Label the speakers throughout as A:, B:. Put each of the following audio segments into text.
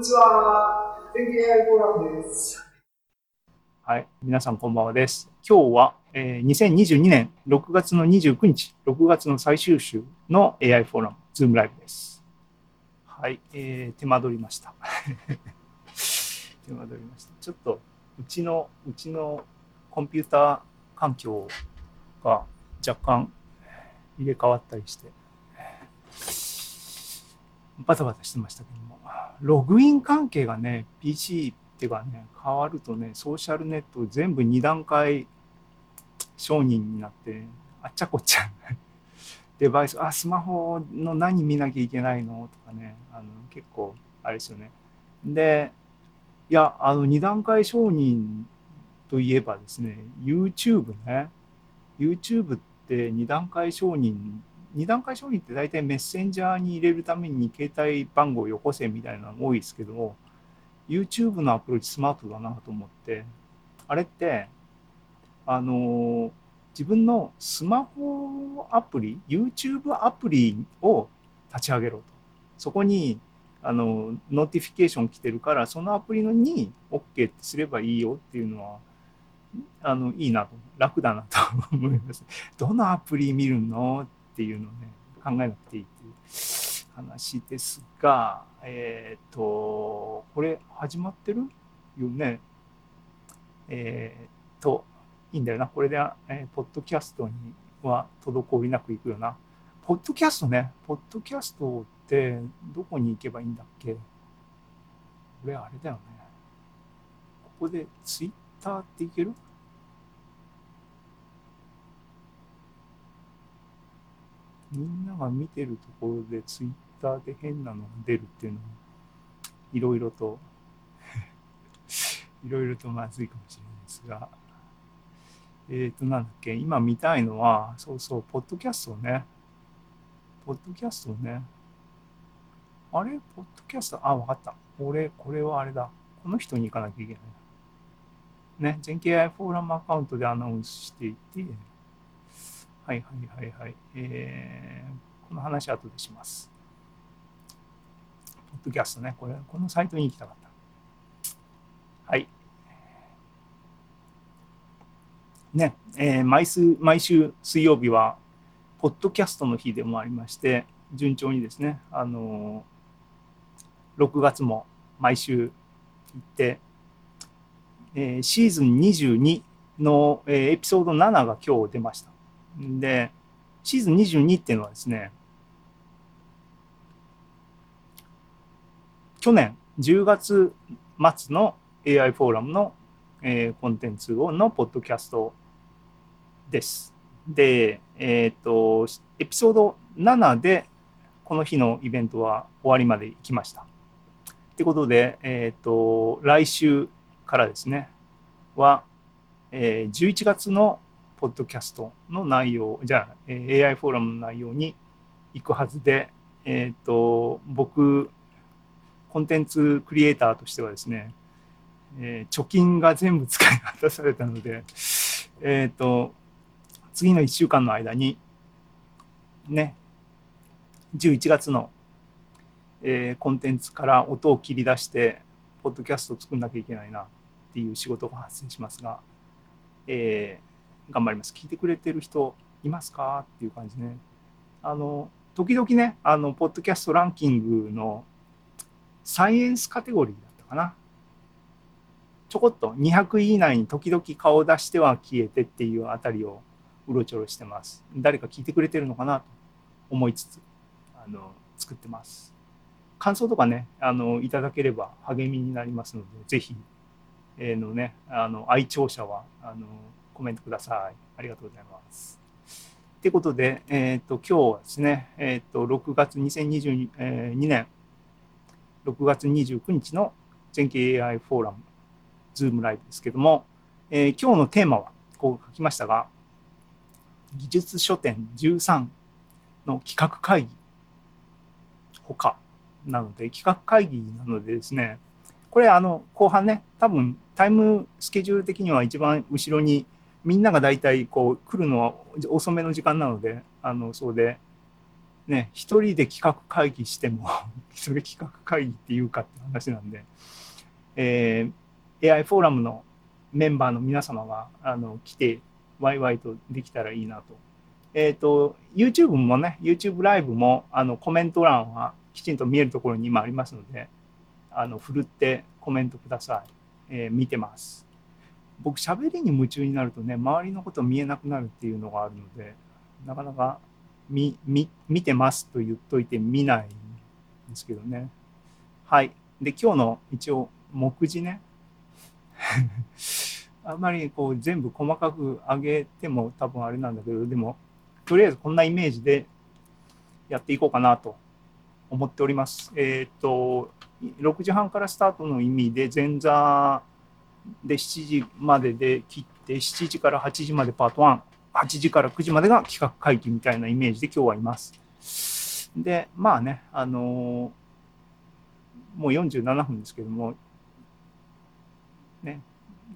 A: にちは。天気 AI フォーラムです。
B: はい、皆さんこんばんはです。今日は、えー、2022年6月の29日、6月の最終週の AI フォーラム、ズームライブです。はい、えー、手間取りました。手間取りました。ちょっと、うちの、うちのコンピューター環境が若干入れ替わったりして、バタバタしてましたけども、ログイン関係がね、PC っていうかね、変わるとね、ソーシャルネット全部2段階承認になって、あっちゃこっちゃ。デバイス、あ、スマホの何見なきゃいけないのとかね、あの結構、あれですよね。で、いや、あの、2段階承認といえばですね、YouTube ね。YouTube って2段階承認2段階承認って大体メッセンジャーに入れるために携帯番号をよこせみたいなのが多いですけども、YouTube のアプローチスマートだなと思って、あれって、あの、自分のスマホアプリ、YouTube アプリを立ち上げろと。そこに、あの、 notification 来てるから、そのアプリのに OK ってすればいいよっていうのは、あの、いいなと、楽だなと思います。どのアプリ見るの？っていうのをね考えなくていいっていう話ですがえっ、ー、とこれ始まってるよね？えっ、ー、といいんだよな。これで、えー、ポッドキャストには滞りなくいくよな。ポッドキャストねポッドキャストってどこに行けばいいんだっけ？これあれだよね。ここでツイッターっていける？みんなが見てるところでツイッターで変なのが出るっていうのもいろいろと いろいろとまずいかもしれないですがえっ、ー、となんだっけ今見たいのはそうそうポッドキャストねポッドキャストねあれ？ポッドキャスト？あ、わかった。俺、これはあれだ。この人に行かなきゃいけない。ね、全景 AI フォーラムアカウントでアナウンスしていて、はいはいはいはい。えー、この話は後でします。ポッドキャストね、これ、このサイトに行きたかった。はい。ね、えー、毎週、毎週水曜日は、ポッドキャストの日でもありまして、順調にですね、あのー、6月も毎週行って、えー、シーズン22の、えー、エピソード7が今日出ました。で、シーズン22っていうのはですね、去年10月末の AI フォーラムの、えー、コンテンツをのポッドキャストです。で、えっ、ー、と、エピソード7でこの日のイベントは終わりまで行きました。ってことで、えっ、ー、と、来週からですね、は、えー、11月のポッドキャストの内容、じゃあ、え AI フォーラムの内容に行くはずで、えっ、ー、と、僕、コンテンツクリエイターとしてはですね、えー、貯金が全部使い果たされたので、えっ、ー、と、次の1週間の間に、ね、11月の、えー、コンテンツから音を切り出して、ポッドキャストを作んなきゃいけないなっていう仕事が発生しますが、えー、頑張ります。聞いてくれてる人いますか？っていう感じね。あの、時々ね、あの、ポッドキャストランキングのサイエンスカテゴリーだったかな。ちょこっと200位以内に時々顔を出しては消えてっていうあたりをうろちょろしてます。誰か聞いてくれてるのかなと思いつつ、あの、作ってます。感想とかね、あの、いただければ励みになりますので、ぜひ、えー、のね、あの、愛聴者は、あの、コメントください。ありがとうございます。ということで、え、ー、と、今日はですね、え、ー、と、6月2022年6月29日の全景 AI フォーラム、ズームライブですけども、えー、今日のテーマは、こう書きましたが、技術書店13の企画会議ほかなので、企画会議なのでですね、これあの後半ね、多分タイムスケジュール的には一番後ろにみんなが大体こう来るのは遅めの時間なので、あのそうで、ね、一人で企画会議しても、それ企画会議っていうかって話なんで、えー AI フォーラムのメンバーの皆様があの来て、ワイワイとできたらいいなと。えっ、と、YouTube もね、YouTube ライブもあのコメント欄はきちんと見えるところに今ありますので、あの、ふるってコメントください。えー見てます。僕、喋りに夢中になるとね、周りのこと見えなくなるっていうのがあるので、なかなか見、見、見てますと言っといて見ないんですけどね。はい。で、今日の一応、目次ね。あんまりこう全部細かく上げても多分あれなんだけど、でも、とりあえずこんなイメージでやっていこうかなと思っております。えっ、と、6時半からスタートの意味で前座で7時までで切って、7時から8時までパート1、8時から9時までが企画会議みたいなイメージで今日はいます。で、まあね、あのもう47分ですけども、ね、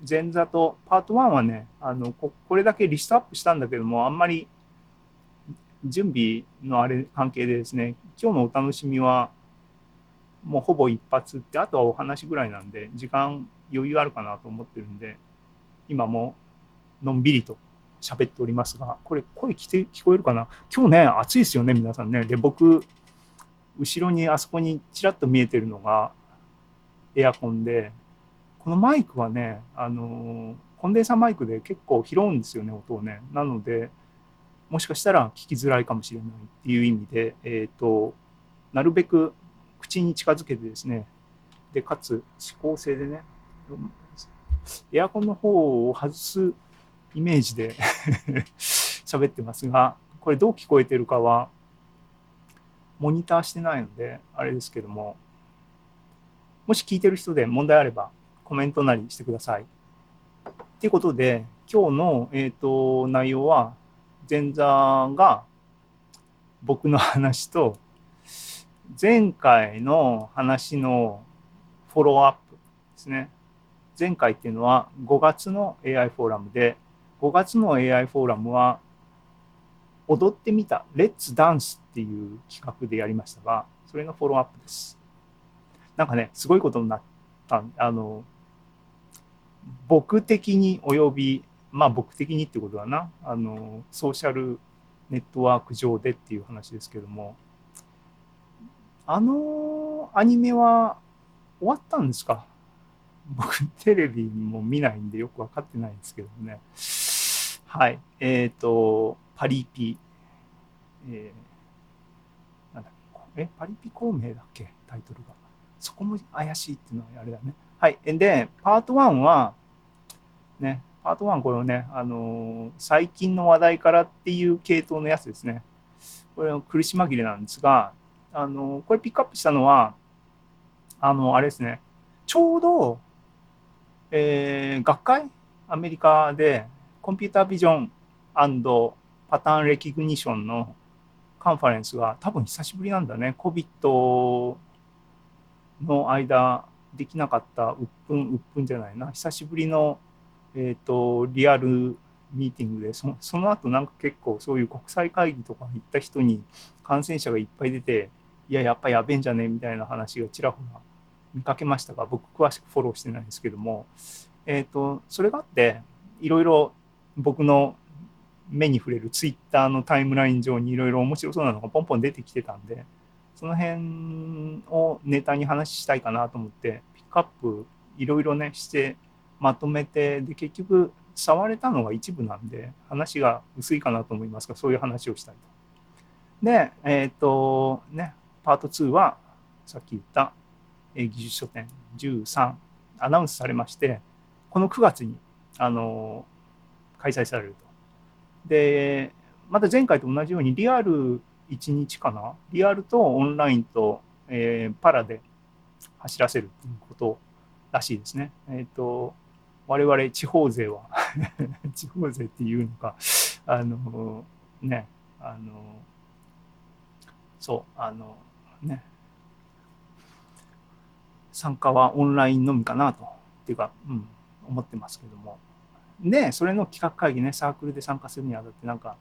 B: 前座とパート1はね、あのここれだけリストアップしたんだけども、あんまり準備のあれ関係でですね、今日のお楽しみはもうほぼ一発って、あとはお話ぐらいなんで、時間余裕あるかなと思ってるんで、今ものんびりと喋っておりますが、これ声聞て聞こえるかな？今日ね、暑いですよね、皆さんね。で、僕、後ろにあそこにちらっと見えてるのがエアコンで、このマイクはね、あのコンデンサーマイクで結構拾うんですよね、音をね。なので、もしかしたら聞きづらいかもしれないっていう意味で、えっ、と、なるべく口に近づけてですね、で、かつ指向性でね、エアコンの方を外すイメージで 喋ってますが、これどう聞こえてるかは、モニターしてないので、あれですけども、もし聞いてる人で問題あれば、コメントなりしてください。ということで、今日の、えー、と内容は、前座が僕の話と、前回の話のフォローアップですね。前回っていうのは5月の AI フォーラムで、5月の AI フォーラムは、踊ってみた、レッツダンスっていう企画でやりましたが、それのフォローアップです。なんかね、すごいことになった、あの、僕的に及び、まあ僕的にってことだな、あの、ソーシャルネットワーク上でっていう話ですけども、あのアニメは終わったんですか？僕テレビも見ないんでよくわかってないんですけどね。はい。えっ、と、パリピ、えーなんだっけ、え、パリピ孔明だっけ？タイトルが。そこも怪しいっていうのはあれだね。はい。で、パート1は、ね、パート1これをね、あのー最近の話題からっていう系統のやつですね。これ苦し紛れなんですが、あのーこれピックアップしたのは、あの、あれですね、ちょうど、えー学会？アメリカでコンピュータービジョンパターンレキグニションのカンファレンスが多分久しぶりなんだね。COVID の間できなかったうっぷんうっぷんじゃないな。久しぶりの、えっ、と、リアルミーティングで、そのその後なんか結構そういう国際会議とか行った人に感染者がいっぱい出て、いや、やっぱやべえんじゃね？みたいな話がちらほら見かけましたが、僕詳しくフォローしてないんですけども、えっ、と、それがあって、いろいろ僕の目に触れるツイッターのタイムライン上にいろいろ面白そうなのがポンポン出てきてたんで、その辺をネタに話したいかなと思って、ピックアップいろいろね、してまとめて、で、結局触れたのが一部なんで、話が薄いかなと思いますが、そういう話をしたいと。で、えっ、と、ね、パート2は、さっき言った、技術書店13、アナウンスされまして、この9月に、あの開催されると。で、また前回と同じようにリアル1日かな？リアルとオンラインと、えーパラで走らせるっていうことらしいですね。えっ、と、我々地方勢は 地方勢っていうのか、あの、ね、あの、そう、あの、ね、参加はオンラインのみかなと、っていうか、うん、思ってますけども。で、それの企画会議ね、サークルで参加するにあたって、なんか、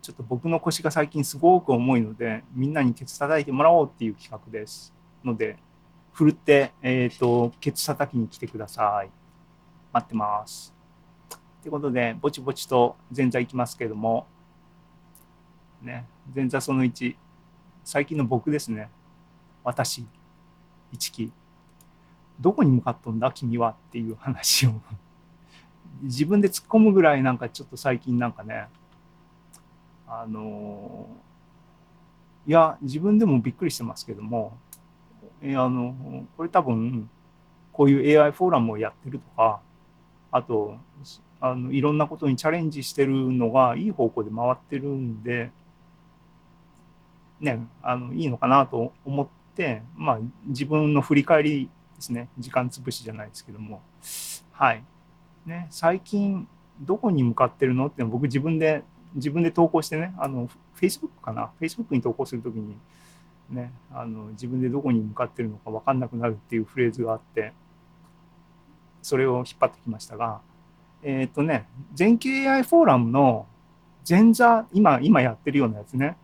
B: ちょっと僕の腰が最近すごく重いので、みんなにケツ叩いてもらおうっていう企画です。ので、ふるって、えっ、と、ケツ叩きに来てください。待ってます。ということで、ぼちぼちと前座いきますけども、ね、前座その1、最近の僕ですね。私、一木。どこに向かっとんだ君はっていう話を。自分で突っ込むぐらいなんかちょっと最近なんかね。あのいや自分でもびっくりしてますけども。えあのこれ多分こういう AI フォーラムをやってるとかあとあのいろんなことにチャレンジしてるのがいい方向で回ってるんでねあのいいのかなと思ってまあ自分の振り返りですね。時間潰しじゃないですけども。はい。ね最近どこに向かってるのって僕自分で自分で投稿してねあの Facebook かな。Facebook に投稿するときにねあの自分でどこに向かってるのか分かんなくなるっていうフレーズがあってそれを引っ張ってきましたがえっ、とね全景 AI フォーラムの前座今今やってるようなやつね。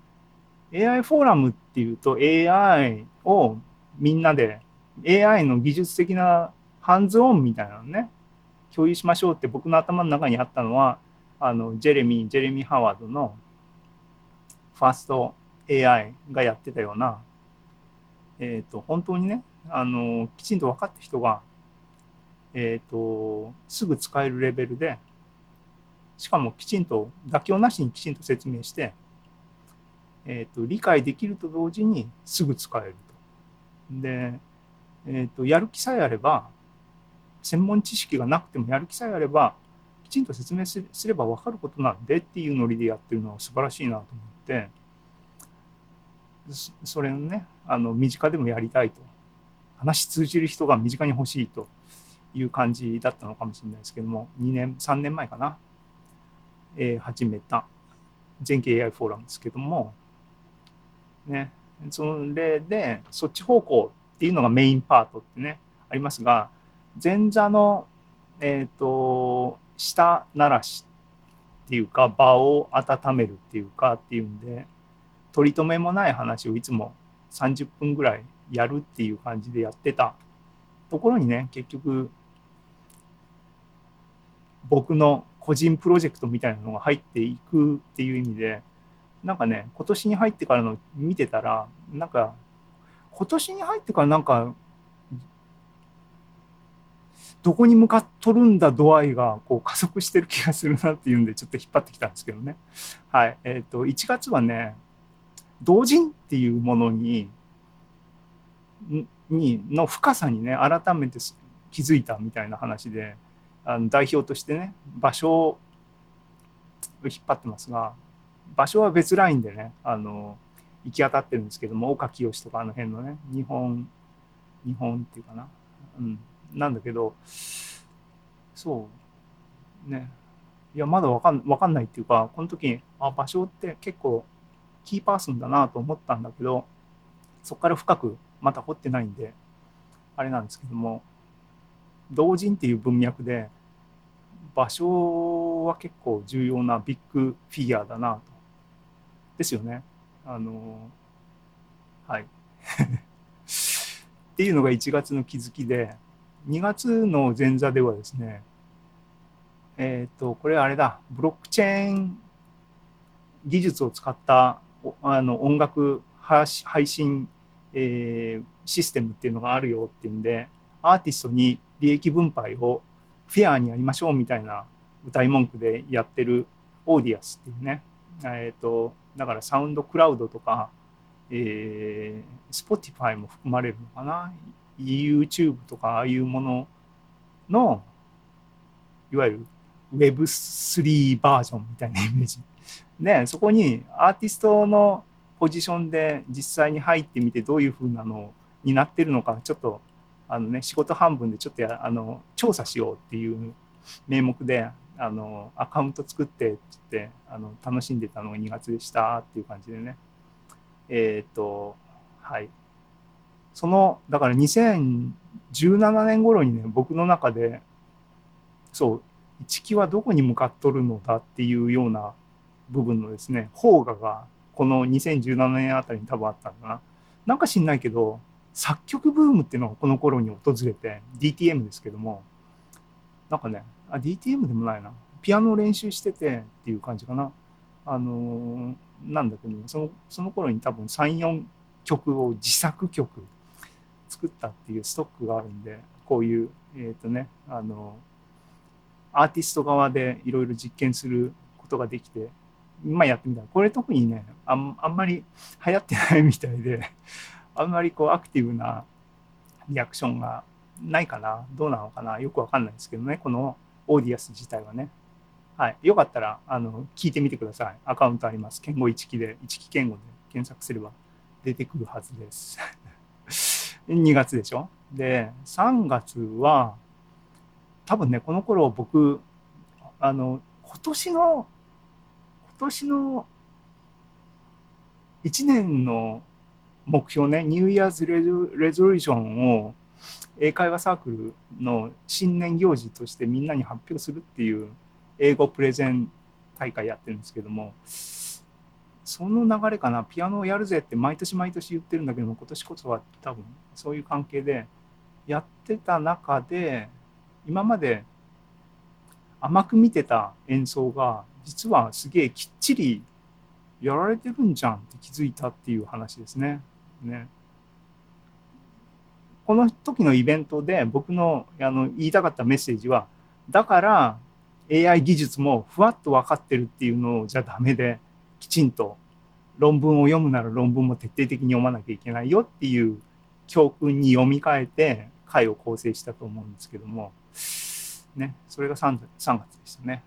B: AI フォーラムっていうと AI をみんなで AI の技術的なハンズオンみたいなのね共有しましょうって僕の頭の中にあったのはあのジェレミー・ジェレミー・ハワードのファースト AI がやってたような、えー、と本当にねあのきちんと分かった人が、えー、とすぐ使えるレベルでしかもきちんと妥協なしにきちんと説明して、えー、と理解できると同時にすぐ使えると。で、えー、とやる気さえあれば専門知識がなくてもやる気さえあればきちんと説明すれば分かることなんでっていうノリでやってるのは素晴らしいなと思ってそれをねあの身近でもやりたいと話通じる人が身近に欲しいという感じだったのかもしれないですけども2年3年前かな、えー、始めた全景 AI フォーラムですけどもね。それでそっち方向っていうのがメインパートってねありますが前座のえっ、ー、と舌鳴らしっていうか場を温めるっていうかっていうんで取り留めもない話をいつも30分ぐらいやるっていう感じでやってた。ところにね結局僕の個人プロジェクトみたいなのが入っていくっていう意味でなんかね今年に入ってからの見てたらなんか今年に入ってからなんかどこに向かっとるんだ度合いがこう加速してる気がするなっていうんでちょっと引っ張ってきたんですけどね。はい。えっ、ー、と、1月はね、同人っていうものに、にの深さにね、改めて気づいたみたいな話で、あの代表としてね、場所を引っ張ってますが、場所は別ラインでね、あの、行き当たってるんですけども、岡清とかあの辺のね、日本、日本っていうかな。うん。なんだけど、そう、ね。いや、まだわかんわかんないっていうか、この時あ、場所って結構キーパーソンだなと思ったんだけど、そこから深くまた掘ってないんで、あれなんですけども、同人っていう文脈で、場所は結構重要なビッグフィギュアだなと。ですよね。あの、はい。っていうのが1月の気づきで、2月の前座ではですね、えっ、ー、と、これあれだ、ブロックチェーン技術を使ったあの音楽配信、えー、システムっていうのがあるよっていうんで、アーティストに利益分配をフェアにやりましょうみたいな歌い文句でやってるオーディアスっていうね、えっ、ー、と、だからサウンドクラウドとか、えー、Spotify も含まれるのかな？YouTube とかああいうもののいわゆる Web3 バージョンみたいなイメージ。でそこにアーティストのポジションで実際に入ってみてどういうふうなのになってるのかちょっとあのね仕事半分でちょっとやあの調査しようっていう名目であのアカウント作ってってあの楽しんでたのが2月でしたっていう感じでねえっ、ー、とはいそのだから2017年頃にね僕の中でそう一木はどこに向かっとるのだっていうような部分のですね、邦画がこの2017年あたりに多分あったのかな。なんか知んないけど、作曲ブームっていうのがこの頃に訪れて、DTM ですけども、なんかね、あ、DTM でもないな。ピアノを練習しててっていう感じかな。あのーなんだけど、その、その頃に多分3、4曲を自作曲作ったっていうストックがあるんで、こういう、えっ、とね、あのアーティスト側でいろいろ実験することができて、今やってみたら、これ特にね、あんあんまり流行ってないみたいで、あんまりこうアクティブなリアクションがないかな、どうなのかな、よくわかんないですけどね、このオーディアス自体はね。はい。よかったら、あの、聞いてみてください。アカウントあります。言語一木で、一木言語で検索すれば出てくるはずです。2月でしょ？で、3月は、多分ね、この頃僕、あの、今年の、今年の1年の目標ね、ニューイヤーズレゾレゾリューションを英会話サークルの新年行事としてみんなに発表するっていう英語プレゼン大会やってるんですけども、その流れかな、ピアノをやるぜって毎年毎年言ってるんだけども、今年こそは多分そういう関係でやってた中で、今まで甘く見てた演奏が、実はすげえきっちりやられてるんじゃんって気づいたっていう話ですね。ね。この時のイベントで僕のあの言いたかったメッセージは、だから AI 技術もふわっと分かってるっていうのじゃダメで、きちんと論文を読むなら論文も徹底的に読まなきゃいけないよっていう教訓に読み替えて回を構成したと思うんですけども、ね、それが 3, 3月でしたね。